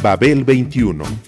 Babel 21 I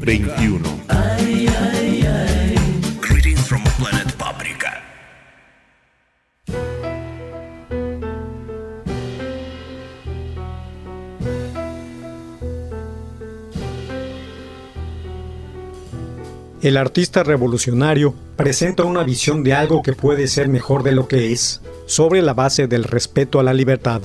21. Greetings from planet Paprika. El artista revolucionario presenta una visión de algo que puede ser mejor de lo que es, sobre la base del respeto a la libertad.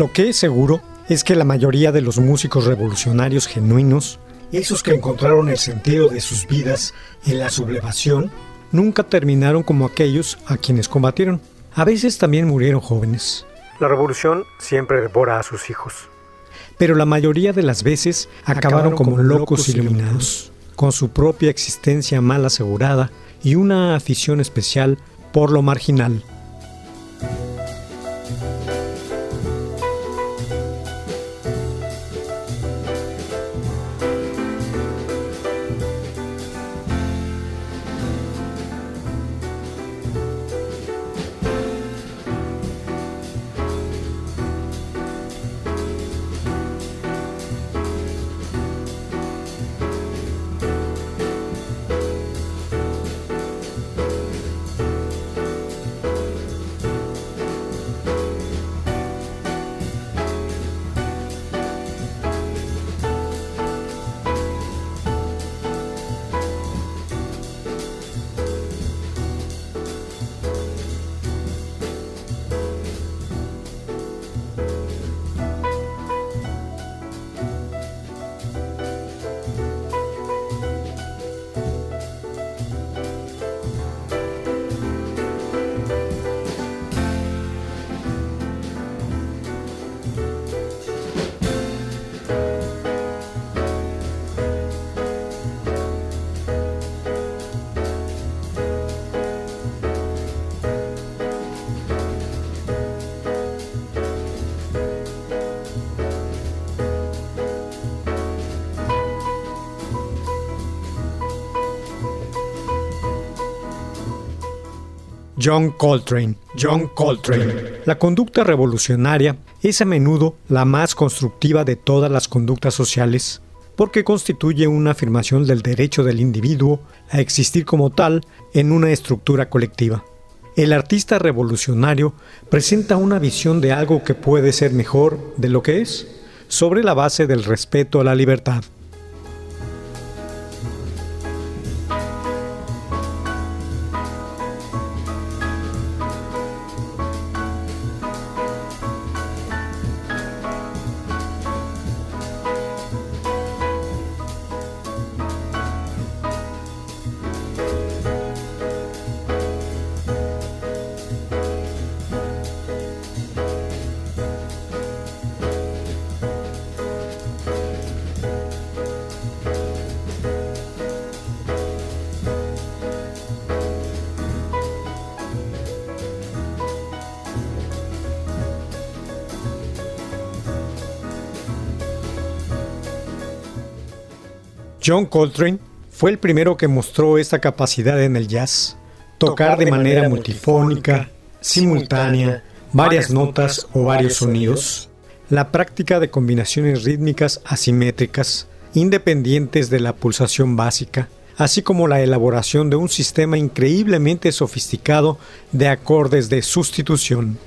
Lo que es seguro es que la mayoría de los músicos revolucionarios genuinos, esos que encontraron el sentido de sus vidas en la sublevación, nunca terminaron como aquellos a quienes combatieron. A veces también murieron jóvenes. La revolución siempre devora a sus hijos. Pero la mayoría de las veces acabaron, como, locos iluminados, con su propia existencia mal asegurada y una afición especial por lo marginal. John Coltrane. John Coltrane. La conducta revolucionaria es a menudo la más constructiva de todas las conductas sociales, porque constituye una afirmación del derecho del individuo a existir como tal en una estructura colectiva. El artista revolucionario presenta una visión de algo que puede ser mejor de lo que es, sobre la base del respeto a la libertad. John Coltrane fue el primero que mostró esta capacidad en el jazz, tocar de manera multifónica, simultánea, varias notas o varios sonidos. La práctica de combinaciones rítmicas asimétricas, independientes de la pulsación básica, así como la elaboración de un sistema increíblemente sofisticado de acordes de sustitución.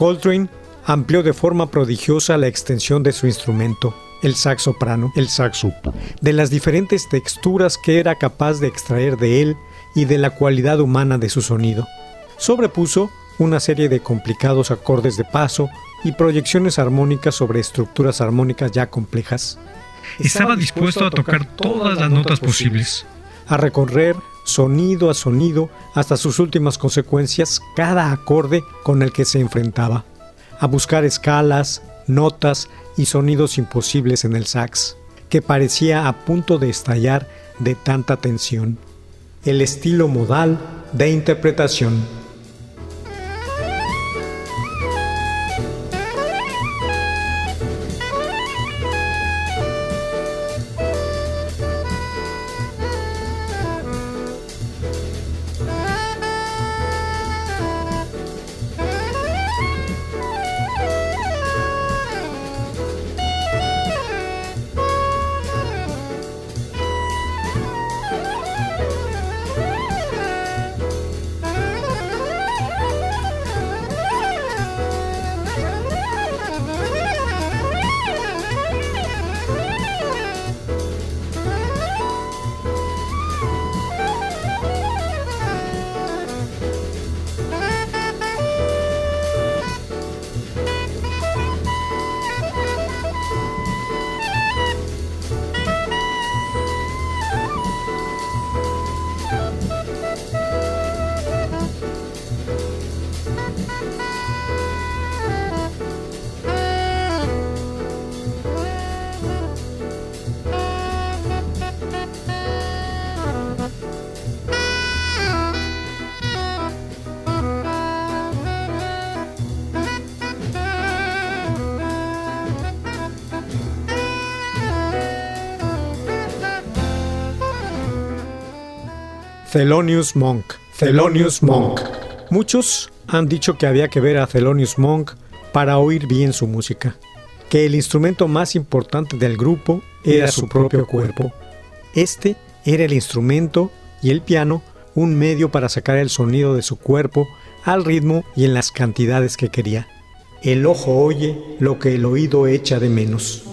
Coltrane amplió de forma prodigiosa la extensión de su instrumento, el sax soprano, el saxo, de las diferentes texturas que era capaz de extraer de él y de la cualidad humana de su sonido. Sobrepuso una serie de complicados acordes de paso y proyecciones armónicas sobre estructuras armónicas ya complejas. Estaba dispuesto a tocar todas las notas posibles, a recorrer sonido a sonido, hasta sus últimas consecuencias, cada acorde con el que se enfrentaba, a buscar escalas, notas y sonidos imposibles en el sax, que parecía a punto de estallar de tanta tensión. El estilo modal de interpretación. Thelonious Monk. Thelonious Monk. Muchos han dicho que había que ver a Thelonious Monk para oír bien su música, que el instrumento más importante del grupo era su propio cuerpo. Este era el instrumento y el piano un medio para sacar el sonido de su cuerpo al ritmo y en las cantidades que quería. El ojo oye lo que el oído echa de menos.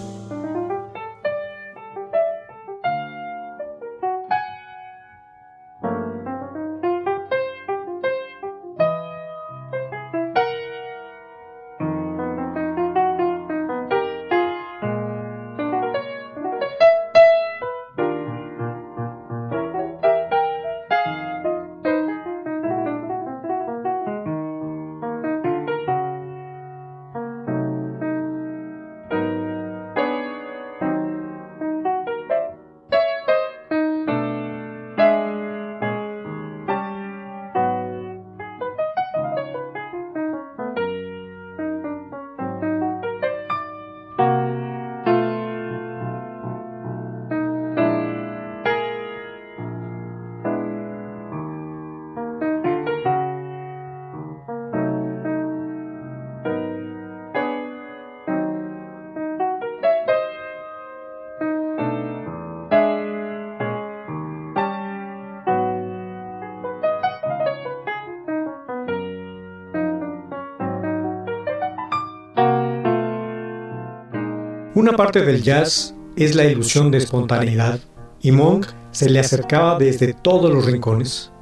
Una parte del jazz es la ilusión de espontaneidad, y Monk se le acercaba desde todos los rincones.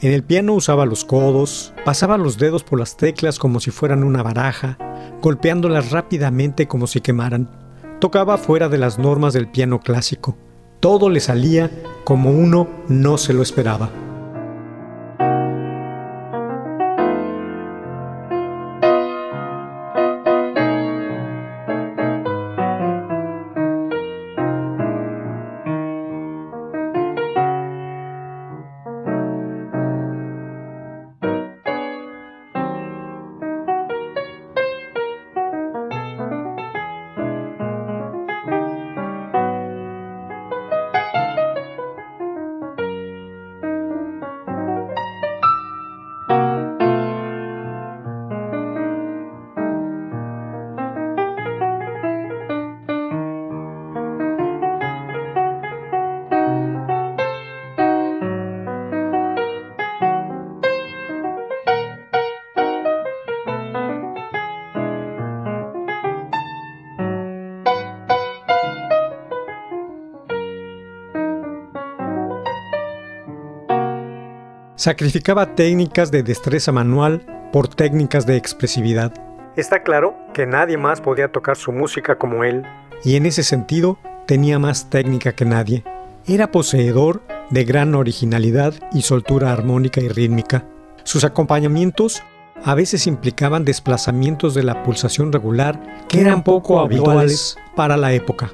En el piano usaba los codos, pasaba los dedos por las teclas como si fueran una baraja, golpeándolas rápidamente como si quemaran. Tocaba fuera de las normas del piano clásico. Todo le salía como uno no se lo esperaba. Sacrificaba técnicas de destreza manual por técnicas de expresividad. Está claro que nadie más podía tocar su música como él, y en ese sentido tenía más técnica que nadie. Era poseedor de gran originalidad y soltura armónica y rítmica. Sus acompañamientos a veces implicaban desplazamientos de la pulsación regular que eran poco habituales para la época.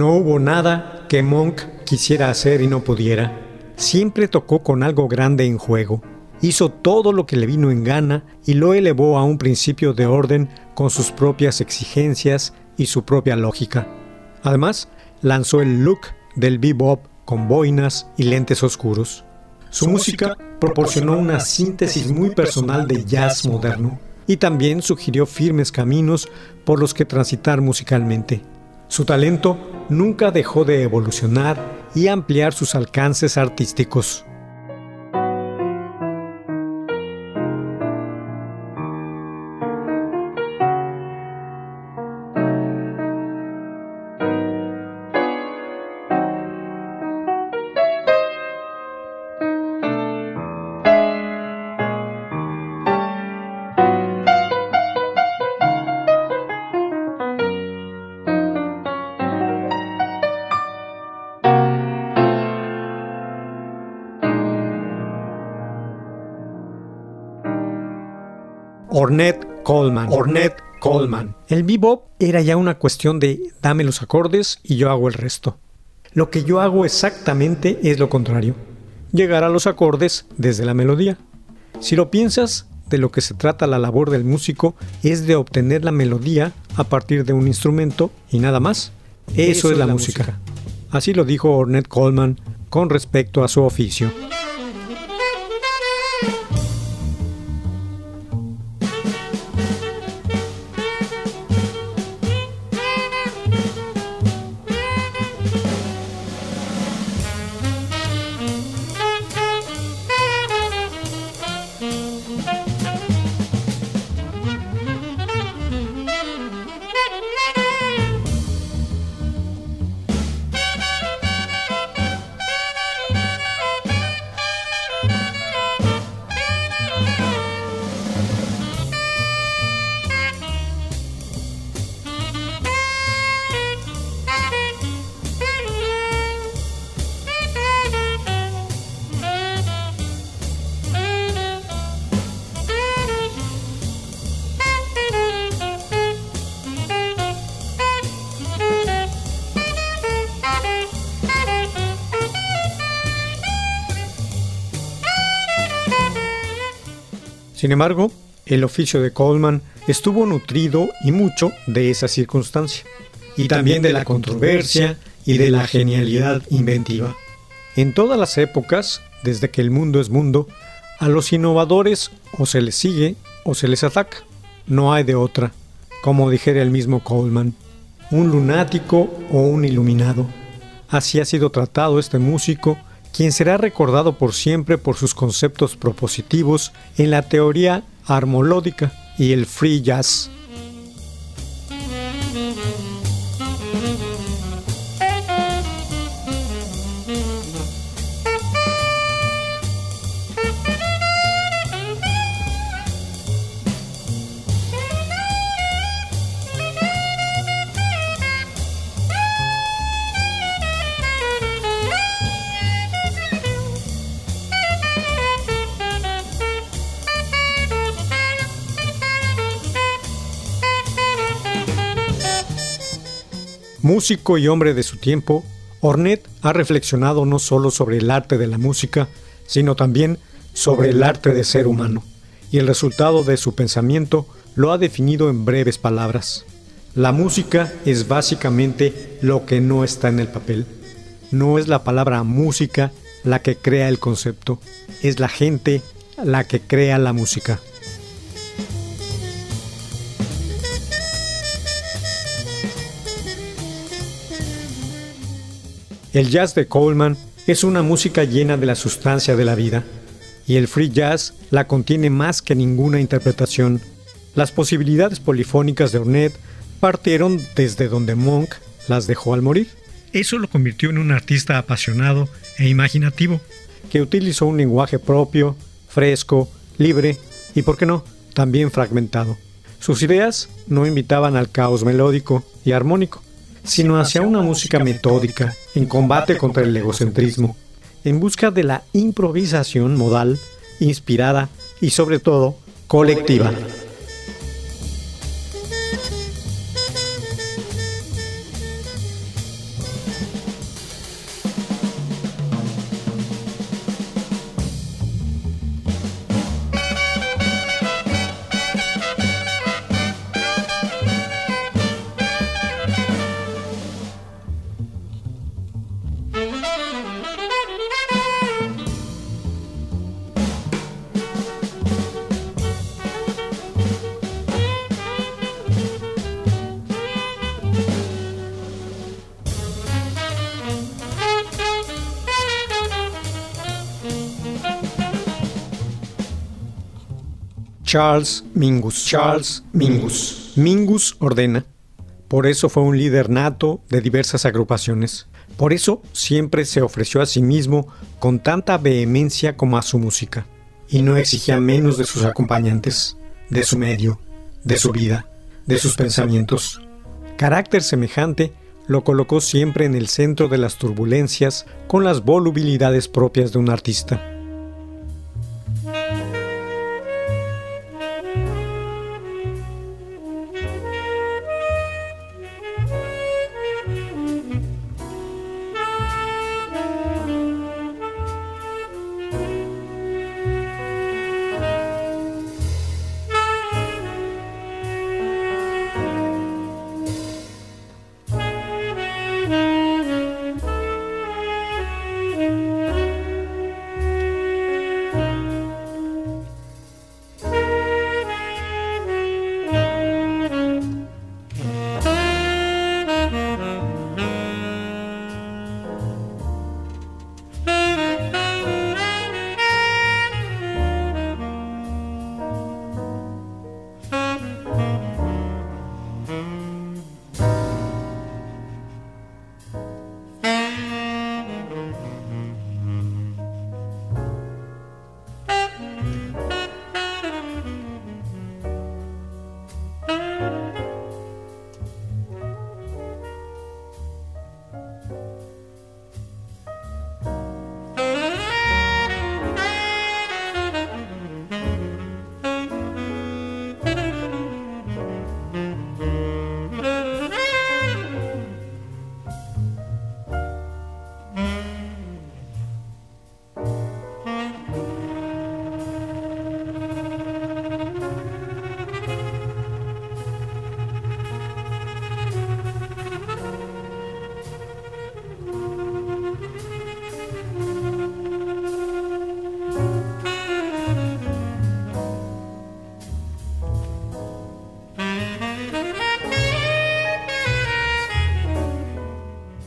No hubo nada que Monk quisiera hacer y no pudiera. Siempre tocó con algo grande en juego. Hizo todo lo que le vino en gana y lo elevó a un principio de orden con sus propias exigencias y su propia lógica. Además, lanzó el look del bebop con boinas y lentes oscuros. Su música proporcionó una síntesis muy personal de jazz moderno y también sugirió firmes caminos por los que transitar musicalmente. Su talento nunca dejó de evolucionar y ampliar sus alcances artísticos. Ornette Coleman. Ornette Coleman. El bebop era ya una cuestión de dame los acordes y yo hago el resto. Lo que yo hago exactamente es lo contrario. Llegar a los acordes desde la melodía. Si lo piensas, de lo que se trata la labor del músico es de obtener la melodía a partir de un instrumento y nada más. Eso, es la, música. Así lo dijo Ornette Coleman con respecto a su oficio. Sin embargo, el oficio de Coleman estuvo nutrido y mucho de esa circunstancia, y también de la controversia y de la genialidad inventiva. En todas las épocas, desde que el mundo es mundo, a los innovadores o se les sigue o se les ataca. No hay de otra, como dijera el mismo Coleman, un lunático o un iluminado. Así ha sido tratado este músico quien será recordado por siempre por sus conceptos propositivos en la teoría armolódica y el free jazz. Músico y hombre de su tiempo, Ornette ha reflexionado no solo sobre el arte de la música, sino también sobre el arte de ser humano, y el resultado de su pensamiento lo ha definido en breves palabras. La música es básicamente lo que no está en el papel. No es la palabra música la que crea el concepto, es la gente la que crea la música. El jazz de Coleman es una música llena de la sustancia de la vida, y el free jazz la contiene más que ninguna interpretación. Las posibilidades polifónicas de Ornette partieron desde donde Monk las dejó al morir. Eso lo convirtió en un artista apasionado e imaginativo. Que utilizó un lenguaje propio, fresco, libre y, por qué no, también fragmentado. Sus ideas no invitaban al caos melódico y armónico, sino hacia una música metódica, en combate contra el egocentrismo, en busca de la improvisación modal, inspirada y sobre todo colectiva. Charles Mingus. Charles Mingus. Mingus ordena. Por eso fue un líder nato de diversas agrupaciones. Por eso siempre se ofreció a sí mismo con tanta vehemencia como a su música. Y no exigía menos de sus acompañantes, de su medio, de su vida, de sus pensamientos. Carácter semejante lo colocó siempre en el centro de las turbulencias con las volubilidades propias de un artista.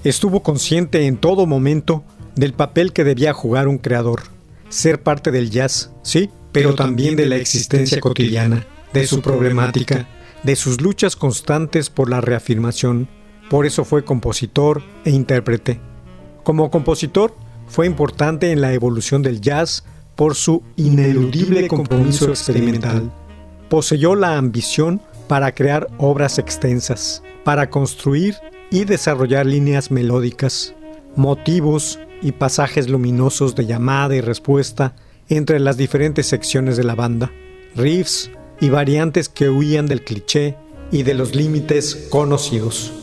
Estuvo consciente en todo momento del papel que debía jugar un creador, ser parte del jazz, sí, pero también de la existencia cotidiana, de su problemática, de sus luchas constantes por la reafirmación. Por eso fue compositor e intérprete. Como compositor, fue importante en la evolución del jazz por su ineludible compromiso experimental. Poseyó la ambición para crear obras extensas, para construir y desarrollar líneas melódicas, motivos y pasajes luminosos de llamada y respuesta entre las diferentes secciones de la banda, riffs y variantes que huían del cliché y de los límites conocidos.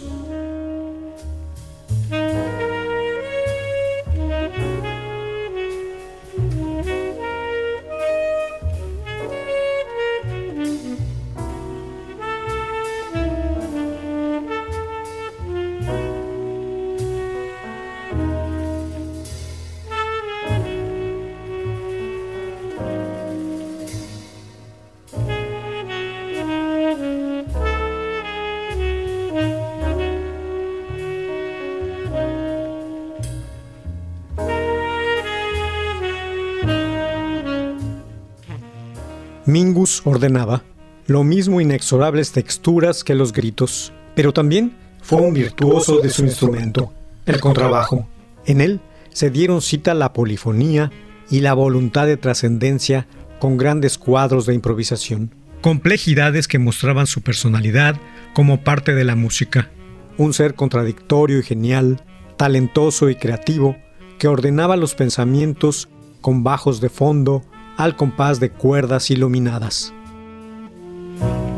Ordenaba, lo mismo inexorables texturas que los gritos, pero también fue un virtuoso de su instrumento, el contrabajo. En él se dieron cita la polifonía y la voluntad de trascendencia con grandes cuadros de improvisación. Complejidades que mostraban su personalidad como parte de la música. Un ser contradictorio y genial, talentoso y creativo, que ordenaba los pensamientos con bajos de fondo al compás de cuerdas iluminadas. Bill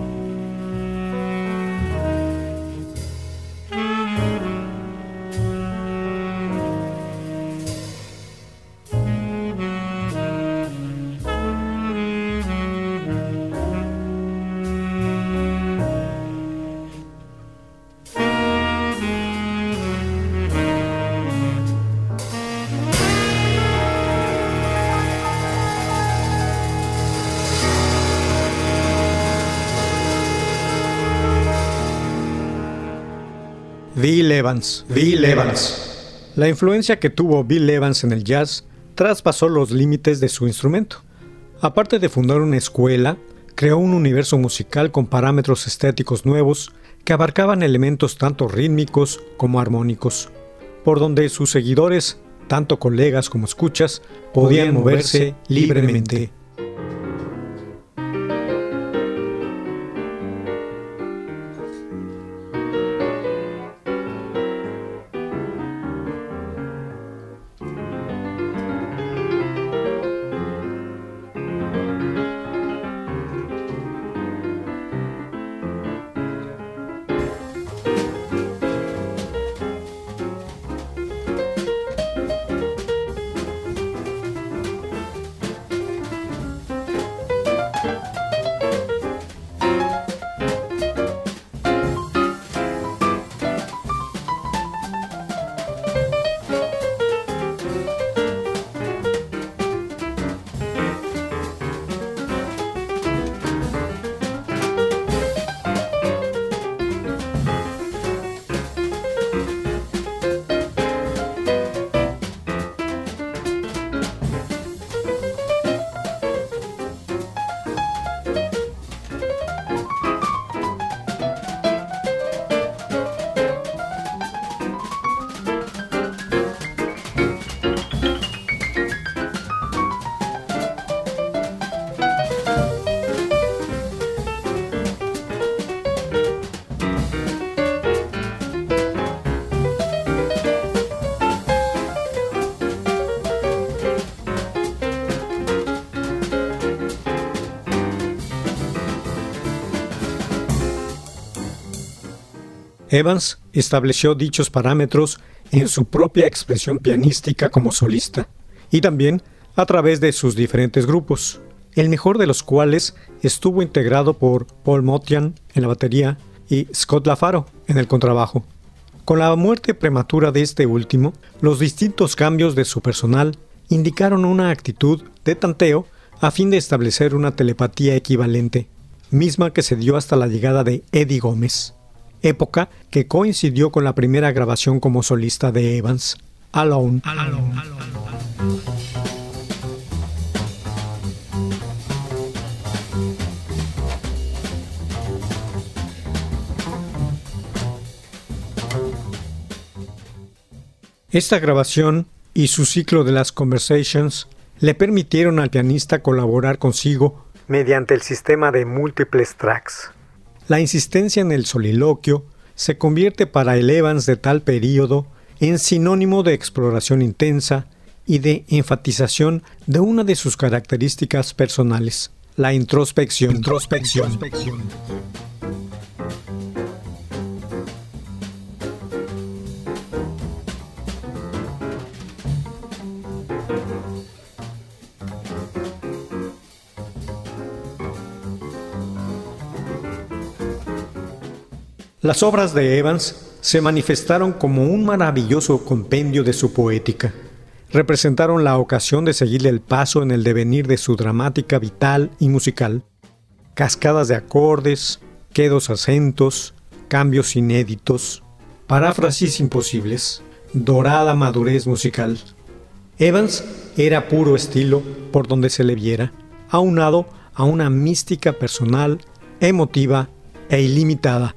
Evans. Bill Evans. La influencia que tuvo Bill Evans en el jazz traspasó los límites de su instrumento. Aparte de fundar una escuela, creó un universo musical con parámetros estéticos nuevos que abarcaban elementos tanto rítmicos como armónicos, por donde sus seguidores, tanto colegas como escuchas, podían moverse libremente. Evans estableció dichos parámetros en su propia expresión pianística como solista y también a través de sus diferentes grupos, el mejor de los cuales estuvo integrado por Paul Motian en la batería y Scott LaFaro en el contrabajo. Con la muerte prematura de este último, los distintos cambios de su personal indicaron una actitud de tanteo a fin de establecer una telepatía equivalente, misma que se dio hasta la llegada de Eddie Gómez, época que coincidió con la primera grabación como solista de Evans, Alone. Esta grabación y su ciclo de las Conversations le permitieron al pianista colaborar consigo mediante el sistema de múltiples tracks. La insistencia en el soliloquio se convierte para el Evans de tal periodo en sinónimo de exploración intensa y de enfatización de una de sus características personales, la introspección. introspección. Las obras de Evans se manifestaron como un maravilloso compendio de su poética. Representaron la ocasión de seguirle el paso en el devenir de su dramática vital y musical. Cascadas de acordes, quedos acentos, cambios inéditos, paráfrasis imposibles, dorada madurez musical. Evans era puro estilo por donde se le viera, aunado a una mística personal, emotiva e ilimitada.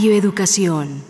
Radio Educación.